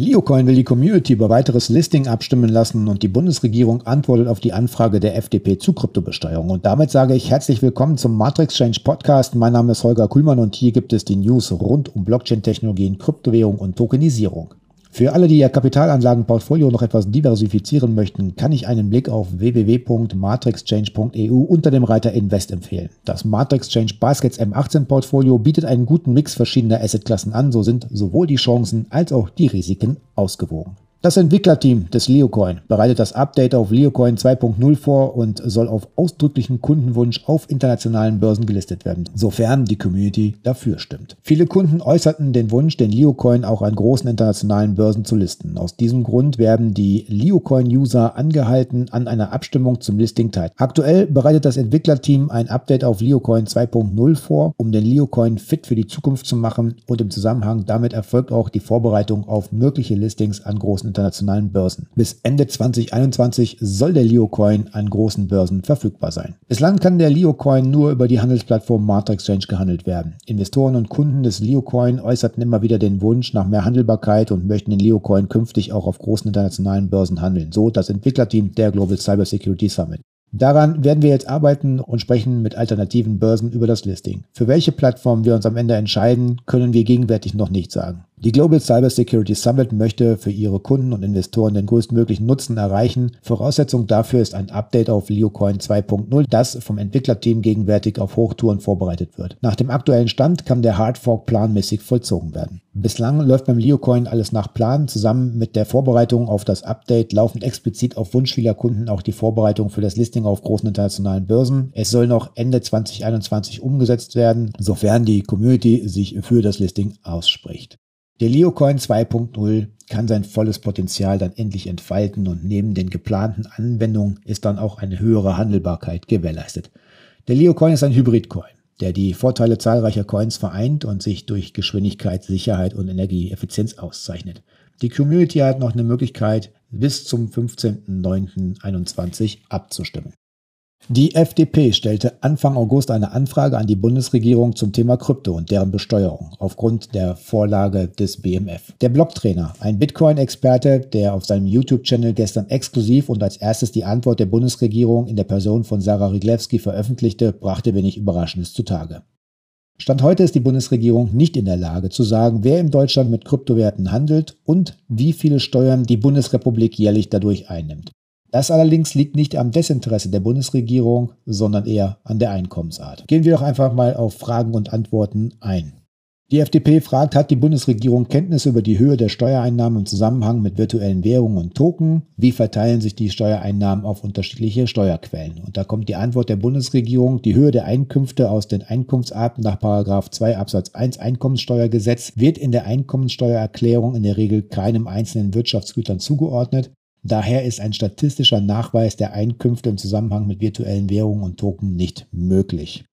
Leocoin will die Community über weiteres Listing abstimmen lassen und die Bundesregierung antwortet auf die Anfrage der FDP zu Kryptobesteuerung. Und damit sage ich herzlich willkommen zum Matrix Change Podcast. Mein Name ist Holger Kuhlmann und hier gibt es die News rund um Blockchain-Technologien, Kryptowährung und Tokenisierung. Für alle, die ihr Kapitalanlagenportfolio noch etwas diversifizieren möchten, kann ich einen Blick auf www.matrixchange.eu unter dem Reiter Invest empfehlen. Das Matrix Change Baskets M18 Portfolio bietet einen guten Mix verschiedener Assetklassen an, so sind sowohl die Chancen als auch die Risiken ausgewogen. Das Entwicklerteam des Leocoin bereitet das Update auf Leocoin 2.0 vor und soll auf ausdrücklichen Kundenwunsch auf internationalen Börsen gelistet werden, sofern die Community dafür stimmt. Viele Kunden äußerten den Wunsch, den Leocoin auch an großen internationalen Börsen zu listen. Aus diesem Grund werden die Leocoin-User angehalten, an einer Abstimmung zum Listing teil. Aktuell bereitet das Entwicklerteam ein Update auf Leocoin 2.0 vor, um den Leocoin fit für die Zukunft zu machen und im Zusammenhang damit erfolgt auch die Vorbereitung auf mögliche Listings an großen internationalen Börsen. Bis Ende 2021 soll der Leo-Coin an großen Börsen verfügbar sein. Bislang kann der Leo-Coin nur über die Handelsplattform Marta Exchange gehandelt werden. Investoren und Kunden des Leo-Coin äußerten immer wieder den Wunsch nach mehr Handelbarkeit und möchten den Leo-Coin künftig auch auf großen internationalen Börsen handeln. So das Entwicklerteam der Global Cyber Security Summit. Daran werden wir jetzt arbeiten und sprechen mit alternativen Börsen über das Listing. Für welche Plattform wir uns am Ende entscheiden, können wir gegenwärtig noch nicht sagen. Die Global Cyber Security Summit möchte für ihre Kunden und Investoren den größtmöglichen Nutzen erreichen. Voraussetzung dafür ist ein Update auf LeoCoin 2.0, das vom Entwicklerteam gegenwärtig auf Hochtouren vorbereitet wird. Nach dem aktuellen Stand kann der Hardfork planmäßig vollzogen werden. Bislang läuft beim LeoCoin alles nach Plan. Zusammen mit der Vorbereitung auf das Update laufen explizit auf Wunsch vieler Kunden auch die Vorbereitung für das Listing auf großen internationalen Börsen. Es soll noch Ende 2021 umgesetzt werden, sofern die Community sich für das Listing ausspricht. Der Leocoin 2.0 kann sein volles Potenzial dann endlich entfalten und neben den geplanten Anwendungen ist dann auch eine höhere Handelbarkeit gewährleistet. Der Leocoin ist ein Hybridcoin, der die Vorteile zahlreicher Coins vereint und sich durch Geschwindigkeit, Sicherheit und Energieeffizienz auszeichnet. Die Community hat noch eine Möglichkeit, bis zum 15.09.21 abzustimmen. Die FDP stellte Anfang August eine Anfrage an die Bundesregierung zum Thema Krypto und deren Besteuerung aufgrund der Vorlage des BMF. Der Blocktrainer, ein Bitcoin-Experte, der auf seinem YouTube-Channel gestern exklusiv und als erstes die Antwort der Bundesregierung in der Person von Sarah Riglewski veröffentlichte, brachte wenig Überraschendes zutage. Stand heute ist die Bundesregierung nicht in der Lage zu sagen, wer in Deutschland mit Kryptowerten handelt und wie viele Steuern die Bundesrepublik jährlich dadurch einnimmt. Das allerdings liegt nicht am Desinteresse der Bundesregierung, sondern eher an der Einkommensart. Gehen wir doch einfach mal auf Fragen und Antworten ein. Die FDP fragt, hat die Bundesregierung Kenntnisse über die Höhe der Steuereinnahmen im Zusammenhang mit virtuellen Währungen und Token? Wie verteilen sich die Steuereinnahmen auf unterschiedliche Steuerquellen? Und da kommt die Antwort der Bundesregierung, die Höhe der Einkünfte aus den Einkunftsarten nach 2 Absatz 1 Einkommenssteuergesetz wird in der Einkommenssteuererklärung in der Regel keinem einzelnen Wirtschaftsgütern zugeordnet. Daher ist ein statistischer Nachweis der Einkünfte im Zusammenhang mit virtuellen Währungen und Token nicht möglich.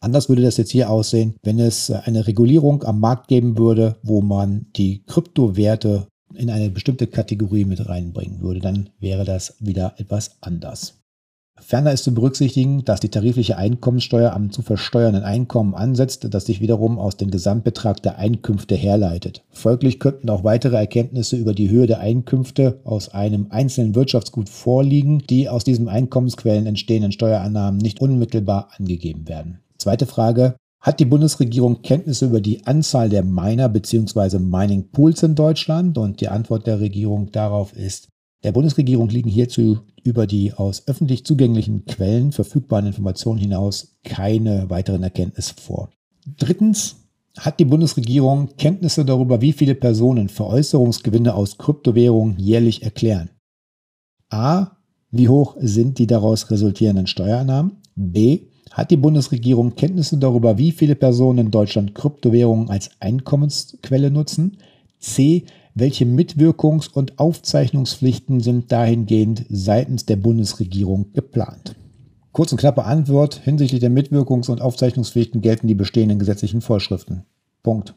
Anders würde das jetzt hier aussehen, wenn es eine Regulierung am Markt geben würde, wo man die Kryptowerte in eine bestimmte Kategorie mit reinbringen würde. Dann wäre das wieder etwas anders. Ferner ist zu berücksichtigen, dass die tarifliche Einkommenssteuer am zu versteuernden Einkommen ansetzt, das sich wiederum aus dem Gesamtbetrag der Einkünfte herleitet. Folglich könnten auch weitere Erkenntnisse über die Höhe der Einkünfte aus einem einzelnen Wirtschaftsgut vorliegen, die aus diesen Einkommensquellen entstehenden Steuerannahmen nicht unmittelbar angegeben werden. Zweite Frage. Hat die Bundesregierung Kenntnisse über die Anzahl der Miner bzw. Mining Pools in Deutschland? Und die Antwort der Regierung darauf ist der Bundesregierung liegen hierzu über die aus öffentlich zugänglichen Quellen verfügbaren Informationen hinaus keine weiteren Erkenntnisse vor. Drittens hat die Bundesregierung Kenntnisse darüber, wie viele Personen Veräußerungsgewinne aus Kryptowährungen jährlich erklären. A. Wie hoch sind die daraus resultierenden Steuereinnahmen? B. Hat die Bundesregierung Kenntnisse darüber, wie viele Personen in Deutschland Kryptowährungen als Einkommensquelle nutzen? C. Welche Mitwirkungs- und Aufzeichnungspflichten sind dahingehend seitens der Bundesregierung geplant? Kurz und knappe Antwort. Hinsichtlich der Mitwirkungs- und Aufzeichnungspflichten gelten die bestehenden gesetzlichen Vorschriften. Punkt.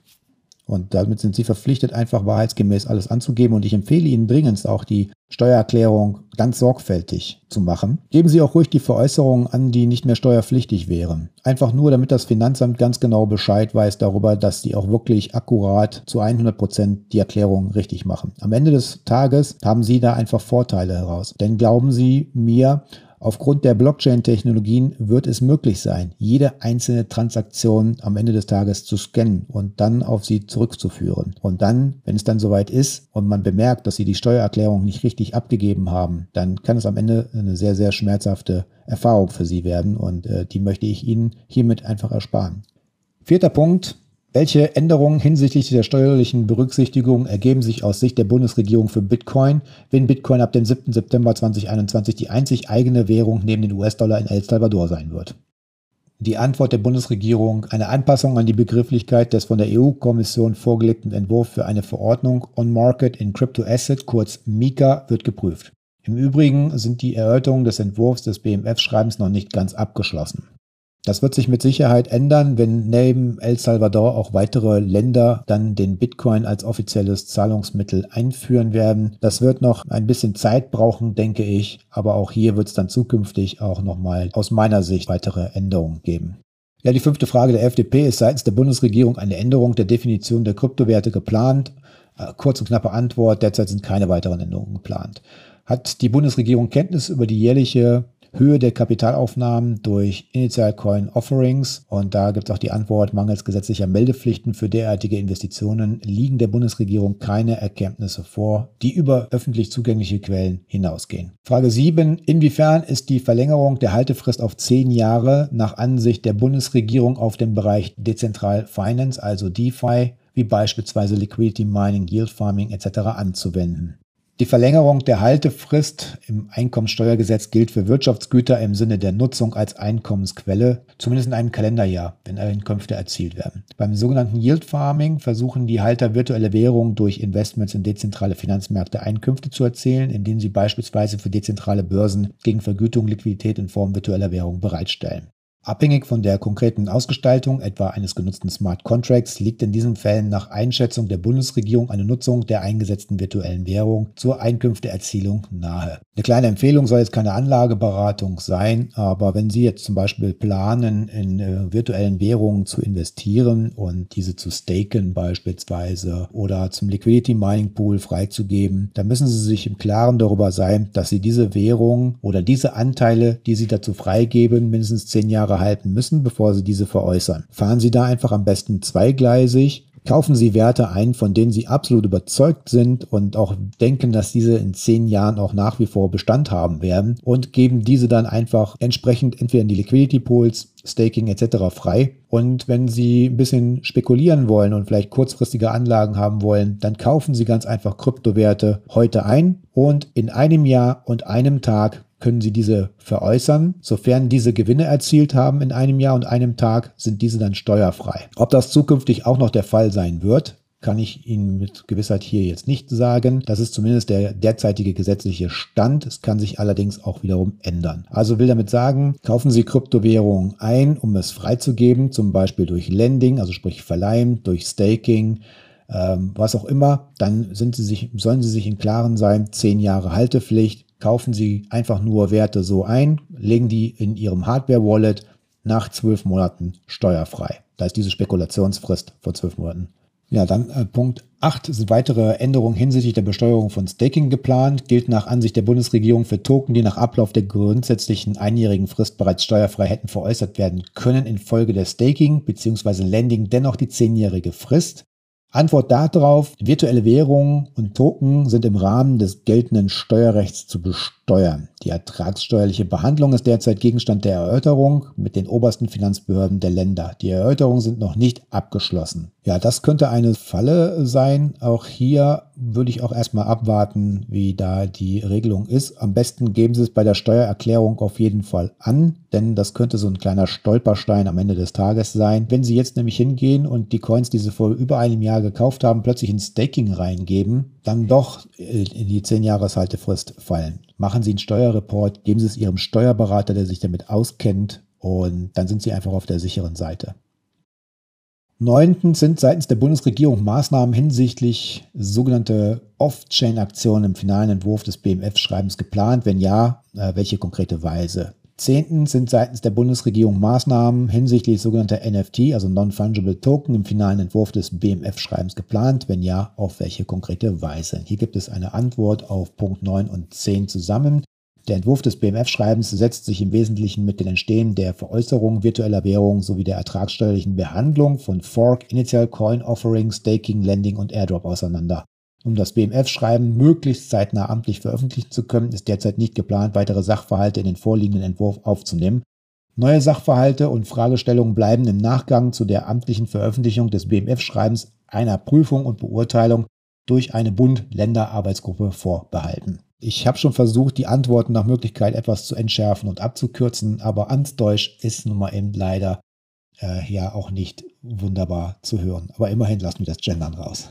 Und damit sind Sie verpflichtet, einfach wahrheitsgemäß alles anzugeben. Und ich empfehle Ihnen dringend auch die Steuererklärung ganz sorgfältig zu machen. Geben Sie auch ruhig die Veräußerungen an, die nicht mehr steuerpflichtig wären. Einfach nur, damit das Finanzamt ganz genau Bescheid weiß darüber, dass Sie auch wirklich akkurat zu 100 Prozent die Erklärung richtig machen. Am Ende des Tages haben Sie da einfach Vorteile heraus. Denn glauben Sie mir, Aufgrund der Blockchain-Technologien wird es möglich sein, jede einzelne Transaktion am Ende des Tages zu scannen und dann auf sie zurückzuführen. Und dann, wenn es dann soweit ist und man bemerkt, dass sie die Steuererklärung nicht richtig abgegeben haben, dann kann es am Ende eine sehr, sehr schmerzhafte Erfahrung für sie werden und äh, die möchte ich Ihnen hiermit einfach ersparen. Vierter Punkt, welche Änderungen hinsichtlich der steuerlichen Berücksichtigung ergeben sich aus Sicht der Bundesregierung für Bitcoin, wenn Bitcoin ab dem 7. September 2021 die einzig eigene Währung neben den US-Dollar in El Salvador sein wird? Die Antwort der Bundesregierung, eine Anpassung an die Begrifflichkeit des von der EU-Kommission vorgelegten Entwurfs für eine Verordnung On Market in Crypto Asset, kurz MiCA, wird geprüft. Im Übrigen sind die Erörterungen des Entwurfs des BMF-Schreibens noch nicht ganz abgeschlossen. Das wird sich mit Sicherheit ändern, wenn neben El Salvador auch weitere Länder dann den Bitcoin als offizielles Zahlungsmittel einführen werden. Das wird noch ein bisschen Zeit brauchen, denke ich, aber auch hier wird es dann zukünftig auch nochmal aus meiner Sicht weitere Änderungen geben. Ja, die fünfte Frage der FDP ist seitens der Bundesregierung eine Änderung der Definition der Kryptowerte geplant. Äh, kurz und knappe Antwort, derzeit sind keine weiteren Änderungen geplant. Hat die Bundesregierung Kenntnis über die jährliche Höhe der Kapitalaufnahmen durch Initial Coin Offerings. Und da gibt es auch die Antwort, mangels gesetzlicher Meldepflichten für derartige Investitionen liegen der Bundesregierung keine Erkenntnisse vor, die über öffentlich zugängliche Quellen hinausgehen. Frage 7. Inwiefern ist die Verlängerung der Haltefrist auf zehn Jahre nach Ansicht der Bundesregierung auf dem Bereich Dezentral Finance, also DeFi, wie beispielsweise Liquidity Mining, Yield Farming etc. anzuwenden? Die Verlängerung der Haltefrist im Einkommensteuergesetz gilt für Wirtschaftsgüter im Sinne der Nutzung als Einkommensquelle, zumindest in einem Kalenderjahr, wenn Einkünfte erzielt werden. Beim sogenannten Yield Farming versuchen die Halter virtuelle Währungen durch Investments in dezentrale Finanzmärkte Einkünfte zu erzielen, indem sie beispielsweise für dezentrale Börsen gegen Vergütung Liquidität in Form virtueller Währung bereitstellen. Abhängig von der konkreten Ausgestaltung, etwa eines genutzten Smart Contracts, liegt in diesen Fällen nach Einschätzung der Bundesregierung eine Nutzung der eingesetzten virtuellen Währung zur Einkünfteerzielung nahe. Eine kleine Empfehlung soll jetzt keine Anlageberatung sein, aber wenn Sie jetzt zum Beispiel planen, in äh, virtuellen Währungen zu investieren und diese zu staken beispielsweise oder zum Liquidity Mining Pool freizugeben, dann müssen Sie sich im Klaren darüber sein, dass Sie diese Währung oder diese Anteile, die Sie dazu freigeben, mindestens zehn Jahre Jahre halten müssen, bevor Sie diese veräußern. Fahren Sie da einfach am besten zweigleisig. Kaufen Sie Werte ein, von denen Sie absolut überzeugt sind und auch denken, dass diese in zehn Jahren auch nach wie vor Bestand haben werden und geben diese dann einfach entsprechend entweder in die Liquidity Pools, Staking etc. frei. Und wenn Sie ein bisschen spekulieren wollen und vielleicht kurzfristige Anlagen haben wollen, dann kaufen Sie ganz einfach Kryptowerte heute ein und in einem Jahr und einem Tag können Sie diese veräußern. Sofern diese Gewinne erzielt haben in einem Jahr und einem Tag, sind diese dann steuerfrei. Ob das zukünftig auch noch der Fall sein wird, kann ich Ihnen mit Gewissheit hier jetzt nicht sagen. Das ist zumindest der derzeitige gesetzliche Stand. Es kann sich allerdings auch wiederum ändern. Also will damit sagen, kaufen Sie Kryptowährungen ein, um es freizugeben, zum Beispiel durch Lending, also sprich Verleihen, durch Staking, ähm, was auch immer, dann sind Sie sich, sollen Sie sich im Klaren sein, zehn Jahre Haltepflicht, kaufen Sie einfach nur Werte so ein, legen die in Ihrem Hardware-Wallet nach zwölf Monaten steuerfrei. Da ist diese Spekulationsfrist vor zwölf Monaten. Ja, dann äh, Punkt 8 sind weitere Änderungen hinsichtlich der Besteuerung von Staking geplant. Gilt nach Ansicht der Bundesregierung für Token, die nach Ablauf der grundsätzlichen einjährigen Frist bereits steuerfrei hätten veräußert werden können, infolge der Staking bzw. Lending dennoch die zehnjährige Frist. Antwort darauf, virtuelle Währungen und Token sind im Rahmen des geltenden Steuerrechts zu besteuern. Die ertragssteuerliche Behandlung ist derzeit Gegenstand der Erörterung mit den obersten Finanzbehörden der Länder. Die Erörterungen sind noch nicht abgeschlossen. Ja, das könnte eine Falle sein. Auch hier würde ich auch erstmal abwarten, wie da die Regelung ist. Am besten geben Sie es bei der Steuererklärung auf jeden Fall an, denn das könnte so ein kleiner Stolperstein am Ende des Tages sein. Wenn Sie jetzt nämlich hingehen und die Coins, die Sie vor über einem Jahr gekauft haben, plötzlich ins Staking reingeben, dann doch in die 10 Jahreshaltefrist fallen. Machen Sie einen Steuerreport, geben Sie es Ihrem Steuerberater, der sich damit auskennt und dann sind Sie einfach auf der sicheren Seite. Neuntens sind seitens der Bundesregierung Maßnahmen hinsichtlich sogenannte Off-Chain-Aktionen im finalen Entwurf des BMF-Schreibens geplant. Wenn ja, äh, welche konkrete Weise? Zehntens sind seitens der Bundesregierung Maßnahmen hinsichtlich sogenannter NFT, also Non-Fungible Token, im finalen Entwurf des BMF-Schreibens geplant? Wenn ja, auf welche konkrete Weise? Hier gibt es eine Antwort auf Punkt 9 und 10 zusammen. Der Entwurf des BMF-Schreibens setzt sich im Wesentlichen mit dem Entstehen der Veräußerung virtueller Währung sowie der ertragssteuerlichen Behandlung von Fork, Initial Coin Offering, Staking, Lending und Airdrop auseinander. Um das BMF-Schreiben möglichst zeitnah amtlich veröffentlichen zu können, ist derzeit nicht geplant, weitere Sachverhalte in den vorliegenden Entwurf aufzunehmen. Neue Sachverhalte und Fragestellungen bleiben im Nachgang zu der amtlichen Veröffentlichung des BMF-Schreibens einer Prüfung und Beurteilung durch eine Bund-Länder-Arbeitsgruppe vorbehalten. Ich habe schon versucht, die Antworten nach Möglichkeit etwas zu entschärfen und abzukürzen, aber Amtsdeutsch ist nun mal eben leider äh, ja auch nicht wunderbar zu hören. Aber immerhin lassen wir das Gendern raus.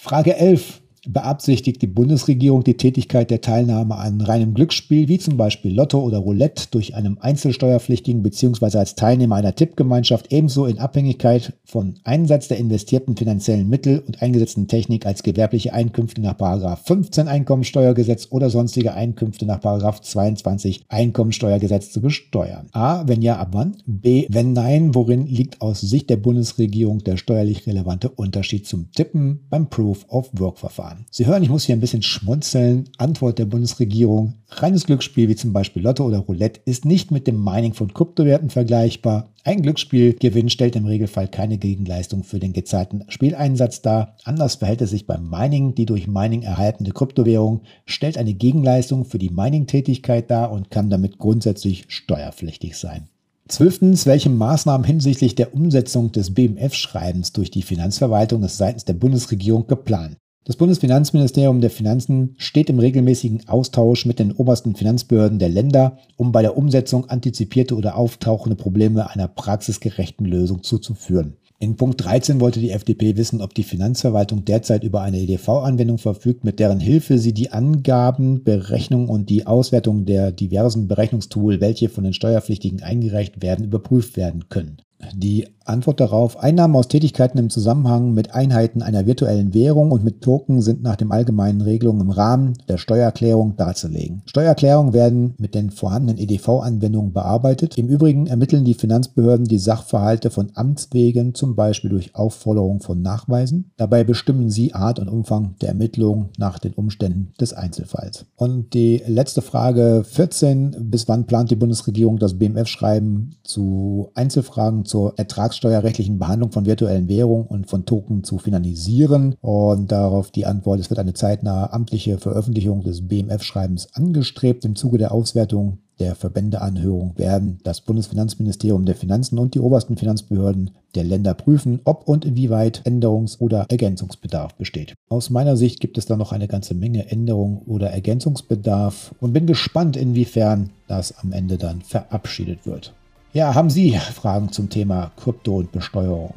Frage 11 beabsichtigt die Bundesregierung die Tätigkeit der Teilnahme an reinem Glücksspiel, wie zum Beispiel Lotto oder Roulette, durch einem Einzelsteuerpflichtigen bzw. als Teilnehmer einer Tippgemeinschaft ebenso in Abhängigkeit von Einsatz der investierten finanziellen Mittel und eingesetzten Technik als gewerbliche Einkünfte nach 15 Einkommensteuergesetz oder sonstige Einkünfte nach 22 Einkommensteuergesetz zu besteuern. A. Wenn ja, ab wann? B. Wenn nein, worin liegt aus Sicht der Bundesregierung der steuerlich relevante Unterschied zum Tippen beim Proof of Work Verfahren? Waren. Sie hören, ich muss hier ein bisschen schmunzeln. Antwort der Bundesregierung. Reines Glücksspiel wie zum Beispiel Lotto oder Roulette ist nicht mit dem Mining von Kryptowerten vergleichbar. Ein Glücksspielgewinn stellt im Regelfall keine Gegenleistung für den gezahlten Spieleinsatz dar. Anders verhält es sich beim Mining. Die durch Mining erhaltene Kryptowährung stellt eine Gegenleistung für die Mining-Tätigkeit dar und kann damit grundsätzlich steuerpflichtig sein. Zwölftens, welche Maßnahmen hinsichtlich der Umsetzung des BMF-Schreibens durch die Finanzverwaltung ist seitens der Bundesregierung geplant? Das Bundesfinanzministerium der Finanzen steht im regelmäßigen Austausch mit den obersten Finanzbehörden der Länder, um bei der Umsetzung antizipierte oder auftauchende Probleme einer praxisgerechten Lösung zuzuführen. In Punkt 13 wollte die FDP wissen, ob die Finanzverwaltung derzeit über eine EDV-Anwendung verfügt, mit deren Hilfe sie die Angaben, Berechnung und die Auswertung der diversen Berechnungstool, welche von den Steuerpflichtigen eingereicht werden, überprüft werden können. Die Antwort darauf, Einnahmen aus Tätigkeiten im Zusammenhang mit Einheiten einer virtuellen Währung und mit Token sind nach den allgemeinen Regelungen im Rahmen der Steuererklärung darzulegen. Steuererklärungen werden mit den vorhandenen EDV-Anwendungen bearbeitet. Im Übrigen ermitteln die Finanzbehörden die Sachverhalte von Amtswegen, zum Beispiel durch Aufforderung von Nachweisen. Dabei bestimmen sie Art und Umfang der Ermittlungen nach den Umständen des Einzelfalls. Und die letzte Frage 14. Bis wann plant die Bundesregierung das BMF-Schreiben zu Einzelfragen zur ertragssteuerrechtlichen Behandlung von virtuellen Währungen und von Token zu finalisieren. Und darauf die Antwort, es wird eine zeitnahe amtliche Veröffentlichung des BMF-Schreibens angestrebt. Im Zuge der Auswertung der Verbändeanhörung werden das Bundesfinanzministerium der Finanzen und die obersten Finanzbehörden der Länder prüfen, ob und inwieweit Änderungs- oder Ergänzungsbedarf besteht. Aus meiner Sicht gibt es da noch eine ganze Menge Änderung oder Ergänzungsbedarf und bin gespannt, inwiefern das am Ende dann verabschiedet wird. Ja, haben Sie Fragen zum Thema Krypto und Besteuerung?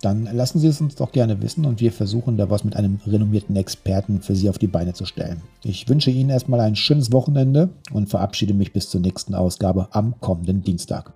Dann lassen Sie es uns doch gerne wissen und wir versuchen da was mit einem renommierten Experten für Sie auf die Beine zu stellen. Ich wünsche Ihnen erstmal ein schönes Wochenende und verabschiede mich bis zur nächsten Ausgabe am kommenden Dienstag.